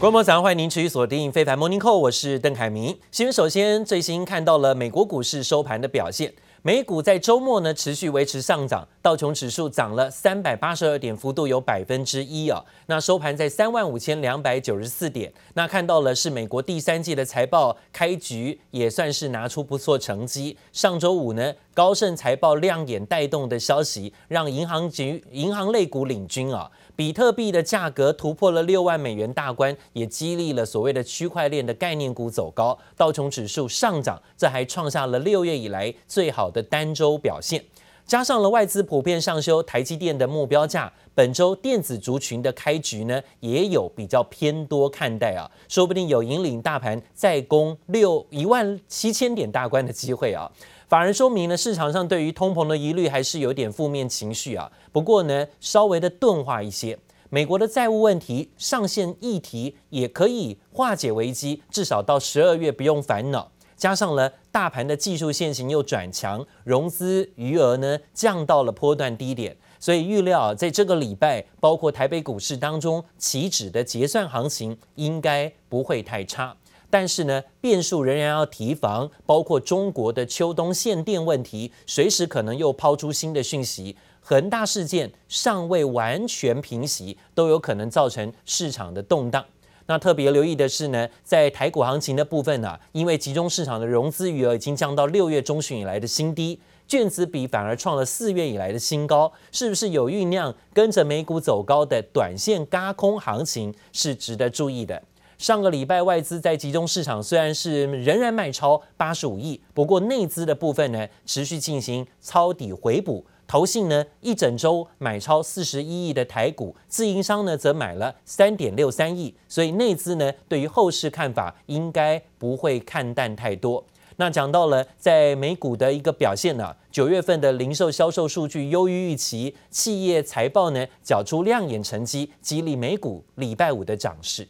观众早上欢迎您持续锁定非凡 Morning Call，我是邓凯明。新闻首先最新看到了美国股市收盘的表现。美股在周末呢持续维持上涨，道琼指数涨了三百八十二点，幅度有百分之一啊。那收盘在三万五千两百九十四点。那看到了是美国第三季的财报开局也算是拿出不错成绩。上周五呢，高盛财报亮眼带动的消息，让银行局银行类股领军啊。比特币的价格突破了六万美元大关，也激励了所谓的区块链的概念股走高。道琼指数上涨，这还创下了六月以来最好的单周表现。加上了外资普遍上修台积电的目标价，本周电子族群的开局呢，也有比较偏多看待啊，说不定有引领大盘再攻六一万七千点大关的机会啊。反而说明呢，市场上对于通膨的疑虑还是有点负面情绪啊。不过呢，稍微的钝化一些。美国的债务问题上限议题也可以化解危机，至少到十二月不用烦恼。加上了大盘的技术线型又转强，融资余额呢降到了波段低点，所以预料啊在这个礼拜，包括台北股市当中期指的结算行情应该不会太差。但是呢，变数仍然要提防，包括中国的秋冬限电问题，随时可能又抛出新的讯息。恒大事件尚未完全平息，都有可能造成市场的动荡。那特别留意的是呢，在台股行情的部分呢、因为集中市场的融资余额已经降到六月中旬以来的新低，券资比反而创了四月以来的新高，是不是有酝酿跟着美股走高的短线轧空行情，是值得注意的。上个礼拜外资在集中市场虽然是仍然卖超八十五亿，不过内资的部分呢持续进行抄底回补，投信呢一整周买超四十一亿的台股，自营商呢则买了三点六三亿，所以内资呢对于后市看法应该不会看淡太多。那讲到了在美股的一个表现呢，九月份的零售销售数据优于预期，企业财报呢缴出亮眼成绩，激励美股礼拜五的涨势。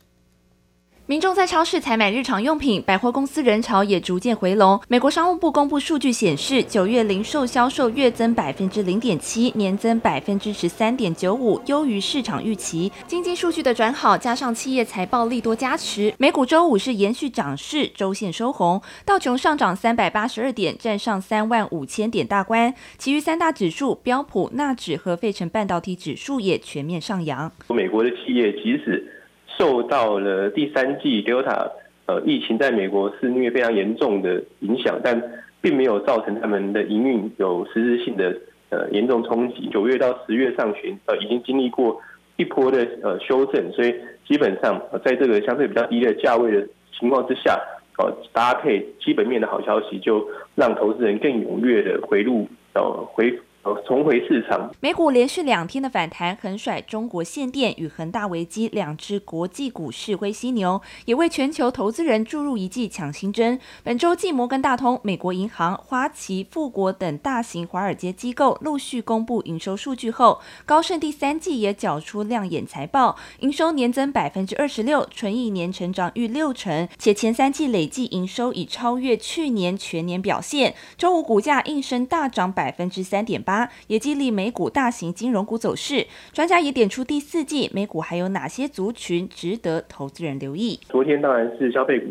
民众在超市采买日常用品，百货公司人潮也逐渐回笼。美国商务部公布数据显示，九月零售销售月增百分之零点七，年增百分之十三点九五，优于市场预期。经济数据的转好，加上企业财报利多加持，美股周五是延续涨势，周线收红。道琼上涨三百八十二点，站上三万五千点大关。其余三大指数标普、纳指和费城半导体指数也全面上扬。美国的企业即使受到了第三季 Delta 呃疫情在美国肆虐非常严重的影响，但并没有造成他们的营运有实质性的呃严重冲击。九月到十月上旬呃已经经历过一波的呃修正，所以基本上在这个相对比较低的价位的情况之下，呃搭配基本面的好消息，就让投资人更踊跃的回入呃回。重回市场，美股连续两天的反弹，横甩中国限电与恒大危机两只国际股市灰犀牛，也为全球投资人注入一剂强心针。本周，继摩根大通、美国银行、花旗、富国等大型华尔街机构陆续公布营收数据后，高盛第三季也缴出亮眼财报，营收年增百分之二十六，纯益年成长逾六成，且前三季累计营收已超越去年全年表现。周五股价应声大涨百分之三点八。也激励美股大型金融股走势，专家也点出第四季美股还有哪些族群值得投资人留意。昨天当然是消费股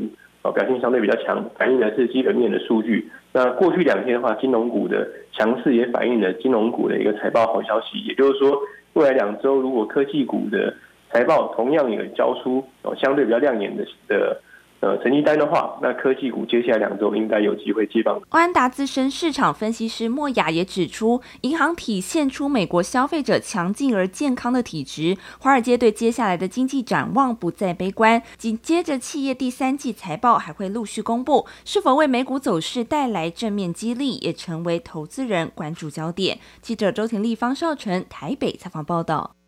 表现相对比较强，反映的是基本面的数据。那过去两天的话，金融股的强势也反映了金融股的一个财报好消息。也就是说，未来两周如果科技股的财报同样也交出相对比较亮眼的的。呃，成绩单的话，那科技股接下来两周应该有机会接棒。安达资深市场分析师莫雅也指出，银行体现出美国消费者强劲而健康的体质。华尔街对接下来的经济展望不再悲观。紧接着，企业第三季财报还会陆续公布，是否为美股走势带来正面激励，也成为投资人关注焦点。记者周婷丽、方少成台北采访报道。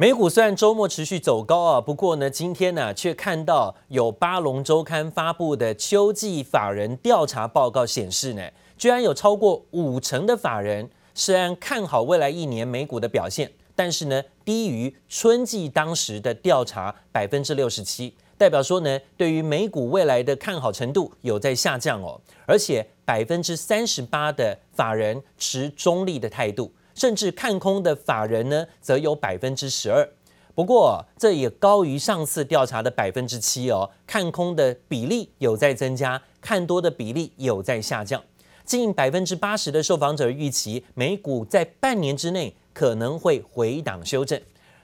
美股虽然周末持续走高啊，不过呢，今天呢却看到有巴龙周刊发布的秋季法人调查报告显示呢，居然有超过五成的法人虽然看好未来一年美股的表现，但是呢低于春季当时的调查百分之六十七，代表说呢对于美股未来的看好程度有在下降哦，而且百分之三十八的法人持中立的态度。甚至看空的法人呢，则有百分之十二。不过这也高于上次调查的百分之七哦，看空的比例有在增加，看多的比例有在下降。近百分之八十的受访者预期美股在半年之内可能会回档修正。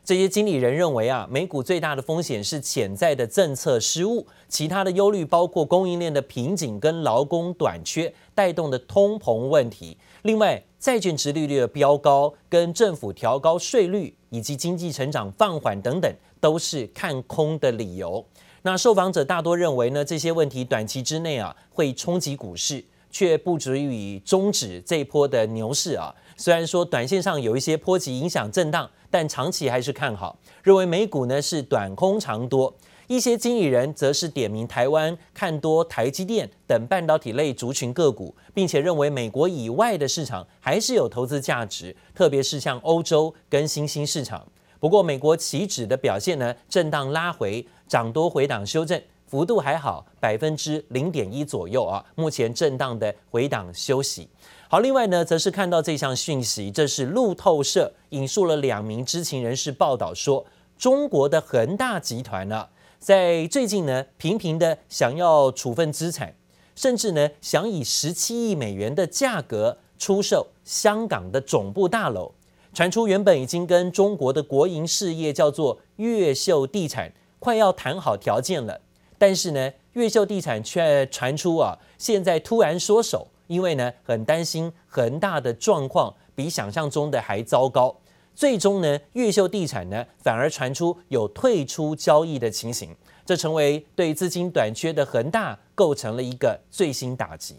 这些经理人认为啊，美股最大的风险是潜在的政策失误，其他的忧虑包括供应链的瓶颈跟劳工短缺带动的通膨问题。另外，债券殖利率的飙高跟政府调高税率以及经济成长放缓等等，都是看空的理由。那受访者大多认为呢，这些问题短期之内啊会冲击股市。却不足以终止这一波的牛市啊！虽然说短线上有一些波及影响震荡，但长期还是看好，认为美股呢是短空长多。一些经理人则是点名台湾看多台积电等半导体类族群个股，并且认为美国以外的市场还是有投资价值，特别是像欧洲跟新兴市场。不过美国期指的表现呢，震荡拉回，涨多回档修正。幅度还好，百分之零点一左右啊。目前震荡的回档休息。好，另外呢，则是看到这项讯息，这是路透社引述了两名知情人士报道说，中国的恒大集团呢、在最近呢，频频的想要处分资产，甚至呢，想以十七亿美元的价格出售香港的总部大楼。传出原本已经跟中国的国营事业叫做越秀地产快要谈好条件了。但是呢，越秀地产却传出啊，现在突然缩手，因为呢，很担心恒大的状况比想象中的还糟糕。最终呢，越秀地产呢反而传出有退出交易的情形，这成为对资金短缺的恒大构成了一个最新打击。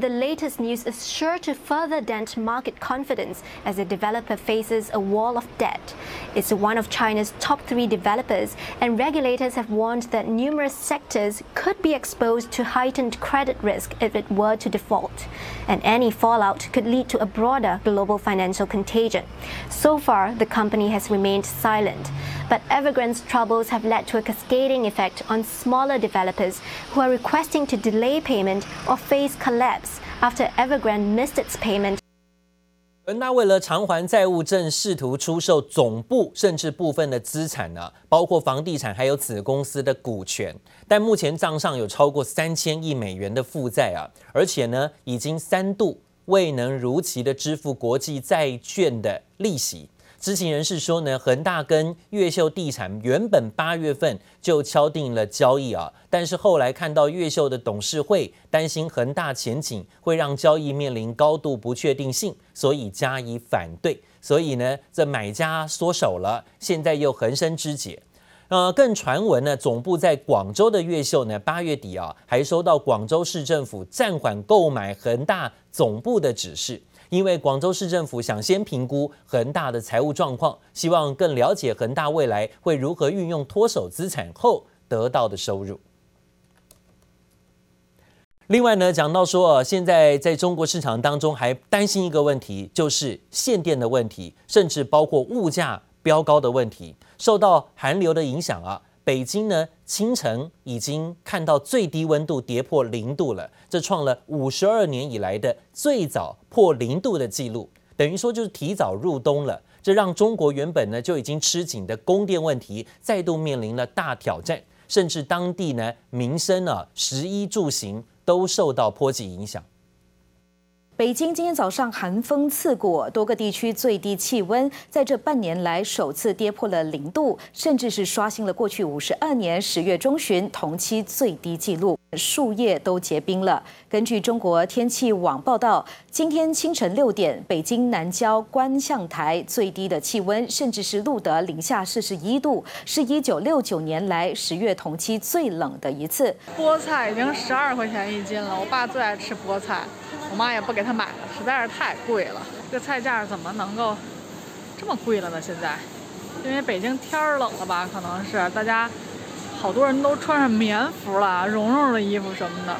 The latest news is sure to further dent market confidence as the developer faces a wall of debt. It's one of China's top three developers, and regulators have warned that numerous sectors could be exposed to heightened credit risk if it were to default. And any fallout could lead to a broader global financial contagion. So far, the company has remained silent. But Evergrande's troubles have led to a cascading effect on smaller developers who are requesting to delay payment or face collapse after Evergrande missed its payment. 恒大为了偿还债务，正试图出售总部甚至部分的资产呢，包括房地产还有子公司的股权。但目前账上有超过三千亿美元的负债啊，而且呢，已经三度未能如期的支付国际债券的利息。知情人士说呢，恒大跟越秀地产原本八月份就敲定了交易啊，但是后来看到越秀的董事会担心恒大前景会让交易面临高度不确定性，所以加以反对。所以呢，这买家缩手了，现在又横生枝节。呃，更传闻呢，总部在广州的越秀呢，八月底啊，还收到广州市政府暂缓购买恒大总部的指示。因为广州市政府想先评估恒大的财务状况，希望更了解恒大未来会如何运用脱手资产后得到的收入。另外呢，讲到说，现在在中国市场当中还担心一个问题，就是限电的问题，甚至包括物价飙高的问题，受到寒流的影响啊。北京呢，清晨已经看到最低温度跌破零度了，这创了五十二年以来的最早破零度的记录，等于说就是提早入冬了。这让中国原本呢就已经吃紧的供电问题再度面临了大挑战，甚至当地呢民生啊，食衣住行都受到波及影响。北京今天早上寒风刺骨，多个地区最低气温在这半年来首次跌破了零度，甚至是刷新了过去五十二年十月中旬同期最低纪录，树叶都结冰了。根据中国天气网报道，今天清晨六点，北京南郊观象台最低的气温甚至是录得零下四十一度，是一九六九年来十月同期最冷的一次。菠菜已经十二块钱一斤了，我爸最爱吃菠菜。妈也不给他买了，实在是太贵了。这菜价怎么能够这么贵了呢？现在，因为北京天儿冷了吧？可能是大家好多人都穿上棉服了，绒绒的衣服什么的。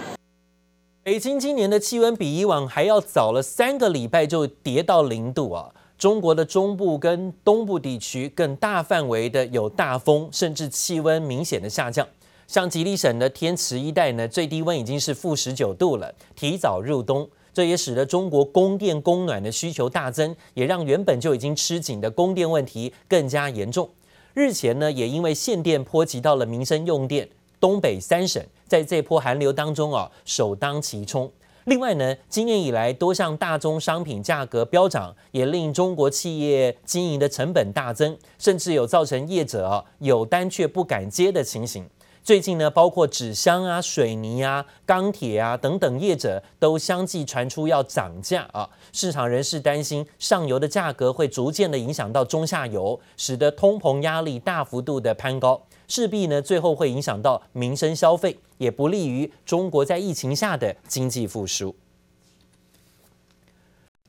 北京今年的气温比以往还要早了三个礼拜就跌到零度啊！中国的中部跟东部地区更大范围的有大风，甚至气温明显的下降。像吉林省的天池一带呢，最低温已经是负十九度了，提早入冬。这也使得中国供电供暖的需求大增，也让原本就已经吃紧的供电问题更加严重。日前呢，也因为限电波及到了民生用电，东北三省在这波寒流当中啊，首当其冲。另外呢，今年以来多项大宗商品价格飙涨，也令中国企业经营的成本大增，甚至有造成业者啊有单却不敢接的情形。最近呢，包括纸箱啊、水泥啊、钢铁啊等等业者都相继传出要涨价啊。市场人士担心上游的价格会逐渐的影响到中下游，使得通膨压力大幅度的攀高，势必呢最后会影响到民生消费，也不利于中国在疫情下的经济复苏。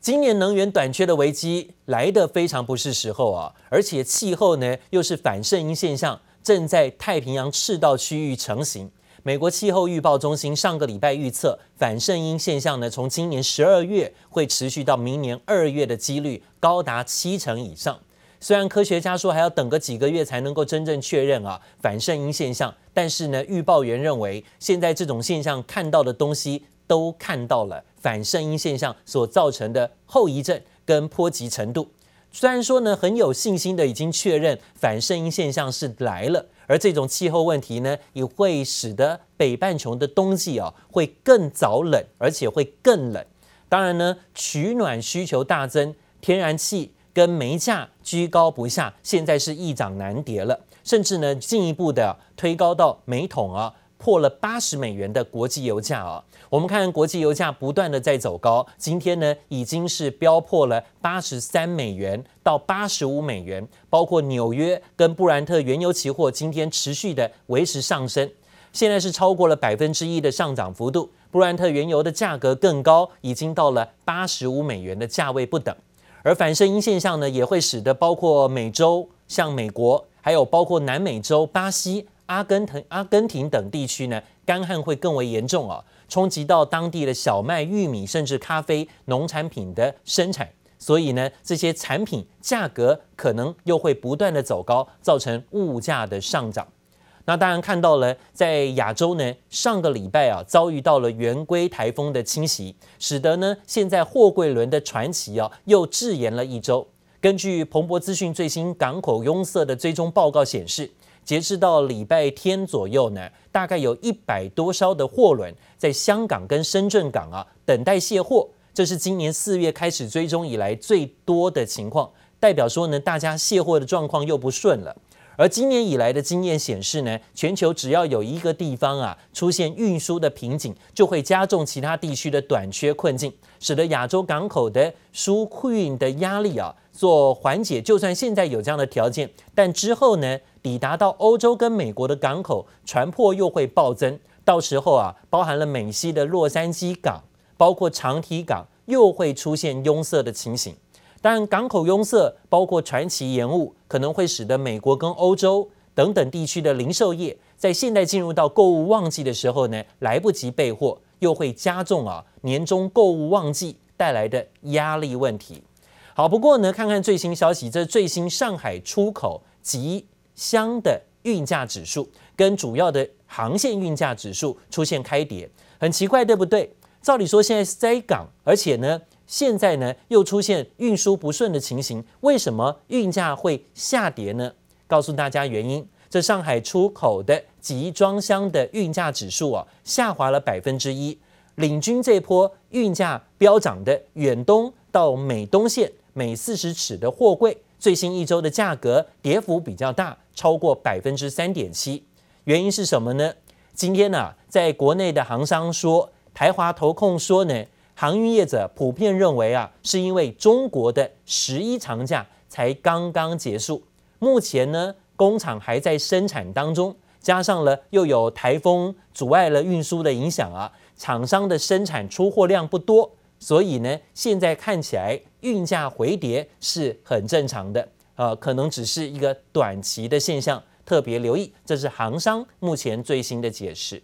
今年能源短缺的危机来得非常不是时候啊，而且气候呢又是反圣婴现象。正在太平洋赤道区域成型。美国气候预报中心上个礼拜预测，反圣婴现象呢，从今年十二月会持续到明年二月的几率高达七成以上。虽然科学家说还要等个几个月才能够真正确认啊反圣婴现象，但是呢，预报员认为现在这种现象看到的东西都看到了反圣婴现象所造成的后遗症跟波及程度。虽然说呢，很有信心的已经确认反圣婴现象是来了，而这种气候问题呢，也会使得北半球的冬季啊会更早冷，而且会更冷。当然呢，取暖需求大增，天然气跟煤价居高不下，现在是易涨难跌了，甚至呢进一步的推高到每桶啊破了八十美元的国际油价啊。我们看国际油价不断的在走高，今天呢已经是飙破了八十三美元到八十五美元，包括纽约跟布兰特原油期货今天持续的维持上升，现在是超过了百分之一的上涨幅度。布兰特原油的价格更高，已经到了八十五美元的价位不等。而反声音现象呢，也会使得包括美洲、像美国，还有包括南美洲、巴西、阿根廷、阿根廷等地区呢，干旱会更为严重啊。冲击到当地的小麦、玉米，甚至咖啡农产品的生产，所以呢，这些产品价格可能又会不断的走高，造成物价的上涨。那当然看到了，在亚洲呢，上个礼拜啊，遭遇到了圆规台风的侵袭，使得呢，现在货柜轮的传奇啊，又滞延了一周。根据彭博资讯最新港口拥塞的追踪报告显示，截至到礼拜天左右呢，大概有一百多艘的货轮在香港跟深圳港啊等待卸货，这是今年四月开始追踪以来最多的情况，代表说呢，大家卸货的状况又不顺了。而今年以来的经验显示呢，全球只要有一个地方啊出现运输的瓶颈，就会加重其他地区的短缺困境，使得亚洲港口的输运的压力啊做缓解。就算现在有这样的条件，但之后呢？抵达到欧洲跟美国的港口，船舶又会暴增，到时候啊，包含了美西的洛杉矶港，包括长堤港，又会出现拥塞的情形。但港口拥塞，包括船期延误，可能会使得美国跟欧洲等等地区的零售业，在现在进入到购物旺季的时候呢，来不及备货，又会加重啊年终购物旺季带来的压力问题。好，不过呢，看看最新消息，这最新上海出口及箱的运价指数跟主要的航线运价指数出现开跌，很奇怪，对不对？照理说现在塞港，而且呢，现在呢又出现运输不顺的情形，为什么运价会下跌呢？告诉大家原因，这上海出口的集装箱的运价指数啊，下滑了百分之一，领军这波运价飙涨的远东到美东线每四十尺的货柜。最新一周的价格跌幅比较大，超过百分之三点七。原因是什么呢？今天呢、啊，在国内的行商说，台华投控说呢，航运业者普遍认为啊，是因为中国的十一长假才刚刚结束，目前呢，工厂还在生产当中，加上了又有台风阻碍了运输的影响啊，厂商的生产出货量不多。所以呢，现在看起来运价回跌是很正常的，呃，可能只是一个短期的现象，特别留意。这是航商目前最新的解释。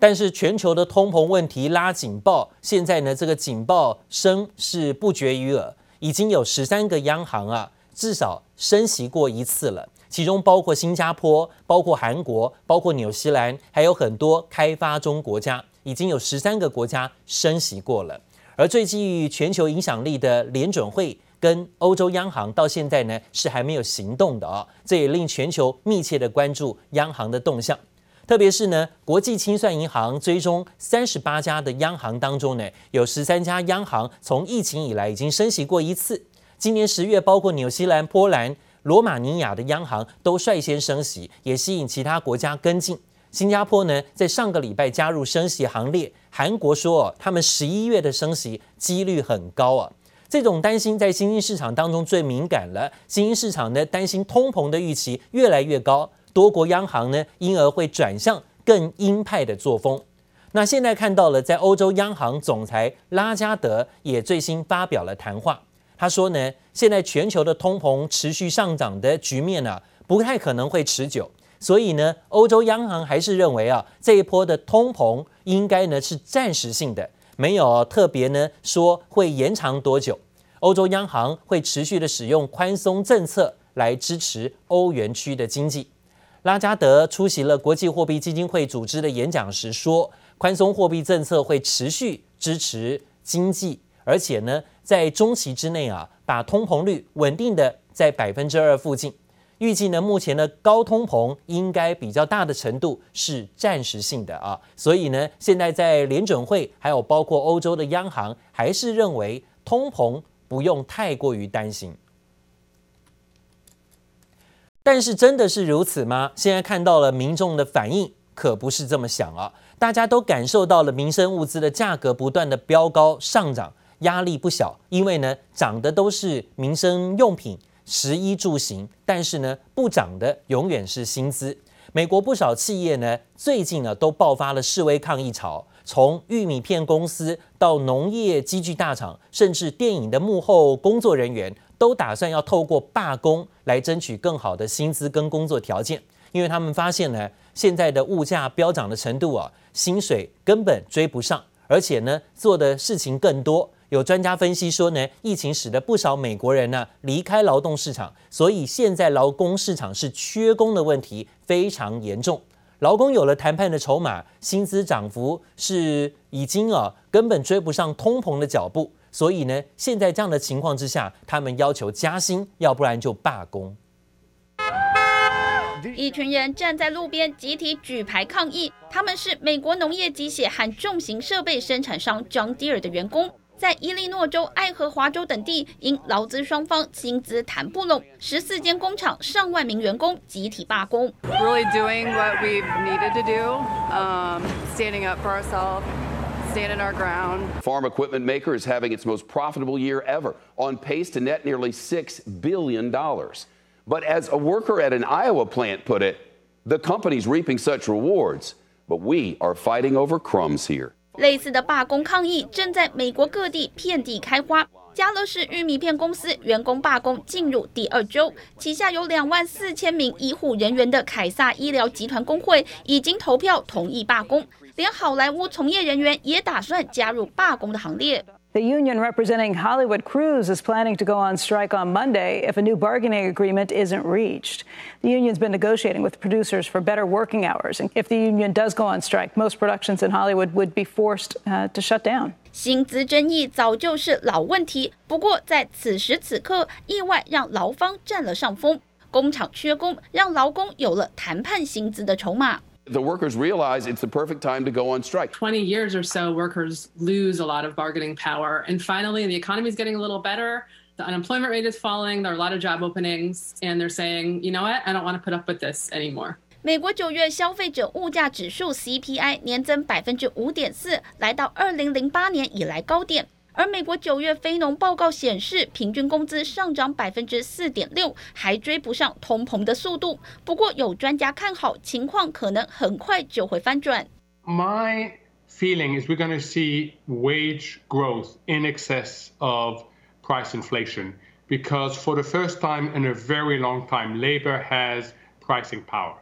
但是全球的通膨问题拉警报，现在呢，这个警报声是不绝于耳，已经有十三个央行啊，至少升息过一次了，其中包括新加坡、包括韩国、包括纽西兰，还有很多开发中国家。已经有十三个国家升息过了，而最具全球影响力的联准会跟欧洲央行到现在呢是还没有行动的啊，这也令全球密切的关注央行的动向。特别是呢，国际清算银行追踪三十八家的央行当中呢，有十三家央行从疫情以来已经升息过一次。今年十月，包括纽西兰、波兰、罗马尼亚的央行都率先升息，也吸引其他国家跟进。新加坡呢，在上个礼拜加入升息行列。韩国说，哦，他们十一月的升息几率很高啊。这种担心在新兴市场当中最敏感了，新兴市场呢担心通膨的预期越来越高。多国央行呢，因而会转向更鹰派的作风。那现在看到了，在欧洲央行总裁拉加德也最新发表了谈话。他说呢，现在全球的通膨持续上涨的局面呢、啊，不太可能会持久。所以呢，欧洲央行还是认为啊，这一波的通膨应该呢是暂时性的，没有特别呢说会延长多久。欧洲央行会持续的使用宽松政策来支持欧元区的经济。拉加德出席了国际货币基金会组织的演讲时说，宽松货币政策会持续支持经济，而且呢，在中期之内啊，把通膨率稳定的在百分之二附近。预计呢，目前的高通膨应该比较大的程度是暂时性的啊，所以呢，现在在联准会还有包括欧洲的央行，还是认为通膨不用太过于担心。但是真的是如此吗？现在看到了民众的反应，可不是这么想啊！大家都感受到了民生物资的价格不断的飙高上涨，压力不小。因为呢，涨的都是民生用品、食衣住行，但是呢，不涨的永远是薪资。美国不少企业呢，最近呢都爆发了示威抗议潮，从玉米片公司到农业机具大厂，甚至电影的幕后工作人员。都打算要透过罢工来争取更好的薪资跟工作条件，因为他们发现呢，现在的物价飙涨的程度啊，薪水根本追不上，而且呢，做的事情更多。有专家分析说呢，疫情使得不少美国人呢离开劳动市场，所以现在劳工市场是缺工的问题非常严重。劳工有了谈判的筹码，薪资涨幅是已经啊根本追不上通膨的脚步。所以呢，现在这样的情况之下，他们要求加薪，要不然就罢工。一群人站在路边集体举牌抗议，他们是美国农业机械和重型设备生产商 John Deere 的员工，在伊利诺州、爱荷华州等地，因劳资双方薪资谈不拢，十四间工厂上万名员工集体罢工。Really doing what we've needed to do, um, standing up for ourselves. Stand our ground. Farm equipment maker is having its most profitable year ever, on pace to net nearly $6 billion. But as a worker at an Iowa plant put it, the company's reaping such rewards, but we are fighting over crumbs here. 类似的罢工抗议正在美国各地遍地开花。家乐市玉米片公司员工罢工进入第二周，旗下有两万四千名医护人员的凯撒医疗集团工会已经投票同意罢工。连好莱坞从业人员也打算加入罢工的行列。The union representing Hollywood crews is planning to go on strike on Monday if a new bargaining agreement isn't reached. The union's been negotiating with producers for better working hours. And if the union does go on strike, most productions in Hollywood would be forced uh, to shut down. 薪资争议早就是老问题，不过在此时此刻，意外让劳方占了上风。工厂缺工，让劳工有了谈判薪资的筹码。the workers realize it's the perfect time to go on strike. 20 years or so, workers lose a lot of bargaining power. And finally, the economy is getting a little better. The unemployment rate is falling. There are a lot of job openings. And they're saying, you know what? I don't want to put up with this anymore. 美国九月消费者物价指数 CPI 年增百分之五点四，来到二零零八年以来高点。 而美国九月非农报告显示，平均工资上涨百分之四点六，还追不上通膨的速度。不过，有专家看好，情况可能很快就会翻转。My feeling is we're going to see wage growth in excess of price inflation because for the first time in a very long time, labor has pricing power.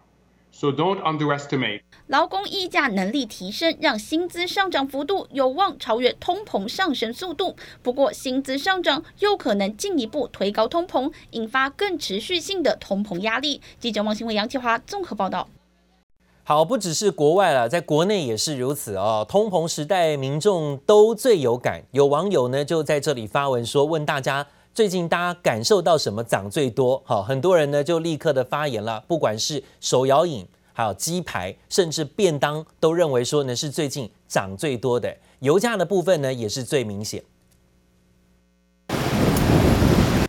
So don't underestimate. 劳工议价能力提升，让薪资上涨幅度有望超越通膨上升速度。不过，薪资上涨又可能进一步推高通膨，引发更持续性的通膨压力。记者王新伟、杨启华综合报道。好，不只是国外了，在国内也是如此哦。通膨时代，民众都最有感。有网友呢就在这里发文说，问大家。最近大家感受到什么涨最多？好，很多人呢就立刻的发言了，不管是手摇饮，还有鸡排，甚至便当，都认为说呢是最近涨最多的。油价的部分呢也是最明显。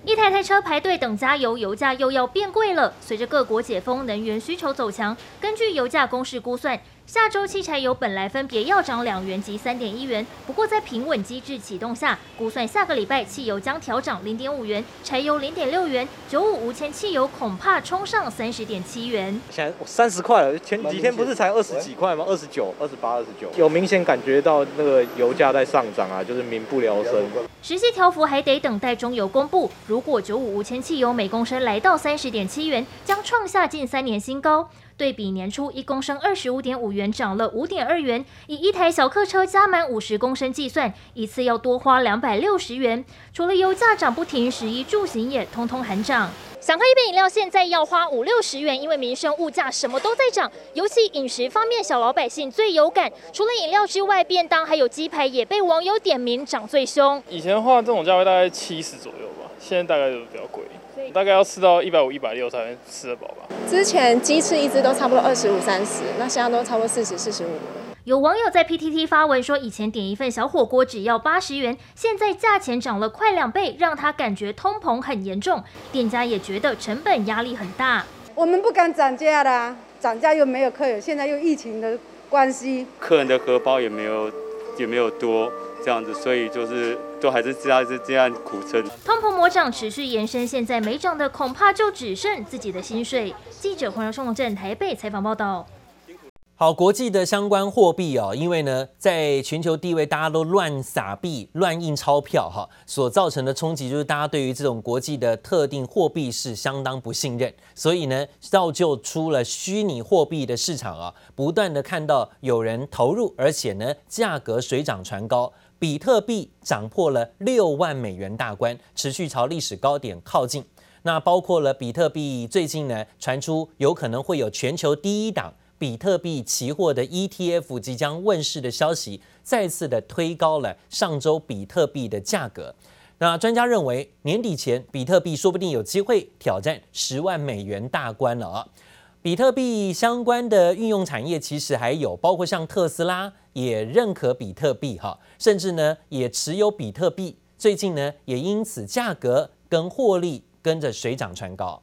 一台台车排队等加油，油价又要变贵了。随着各国解封，能源需求走强，根据油价公式估算。下周汽柴油本来分别要涨两元及三点一元，不过在平稳机制启动下，估算下个礼拜汽油将调涨零点五元，柴油零点六元，九五无铅汽油恐怕冲上三十点七元。现在三十块了，前几天不是才二十几块吗？二十九、二十八、二十九，有明显感觉到那个油价在上涨啊，就是民不聊生。实际调幅还得等待中油公布。如果九五无铅汽油每公升来到三十点七元，将创下近三年新高。对比年初一公升二十五点五元，涨了五点二元。以一台小客车加满五十公升计算，一次要多花两百六十元。除了油价涨不停，食衣住行也通通喊涨。想喝一杯饮料，现在要花五六十元，因为民生物价什么都在涨。尤其饮食方面，小老百姓最有感。除了饮料之外，便当还有鸡排也被网友点名涨最凶。以前的话，这种价位大概七十左右吧，现在大概就比较贵。大概要吃到一百五、一百六才能吃得饱吧。之前鸡翅一只都差不多二十五、三十，那现在都差不多四十、四十五。有网友在 PTT 发文说，以前点一份小火锅只要八十元，现在价钱涨了快两倍，让他感觉通膨很严重。店家也觉得成本压力很大。我们不敢涨价啦，涨价又没有客人，现在又疫情的关系，客人的荷包也没有也没有多。这样子，所以就是都还是这样是这样苦撑。通膨魔掌持续延伸，现在没涨的恐怕就只剩自己的薪水。记者黄荣松龙台北采访报道。好，国际的相关货币哦，因为呢，在全球地位大家都乱撒币、乱印钞票哈，所造成的冲击就是大家对于这种国际的特定货币是相当不信任，所以呢，造就出了虚拟货币的市场啊，不断的看到有人投入，而且呢，价格水涨船高。比特币涨破了六万美元大关，持续朝历史高点靠近。那包括了比特币最近呢，传出有可能会有全球第一档比特币期货的 ETF 即将问世的消息，再次的推高了上周比特币的价格。那专家认为，年底前比特币说不定有机会挑战十万美元大关了啊。比特币相关的运用产业其实还有，包括像特斯拉也认可比特币哈，甚至呢也持有比特币，最近呢也因此价格跟获利跟着水涨船高。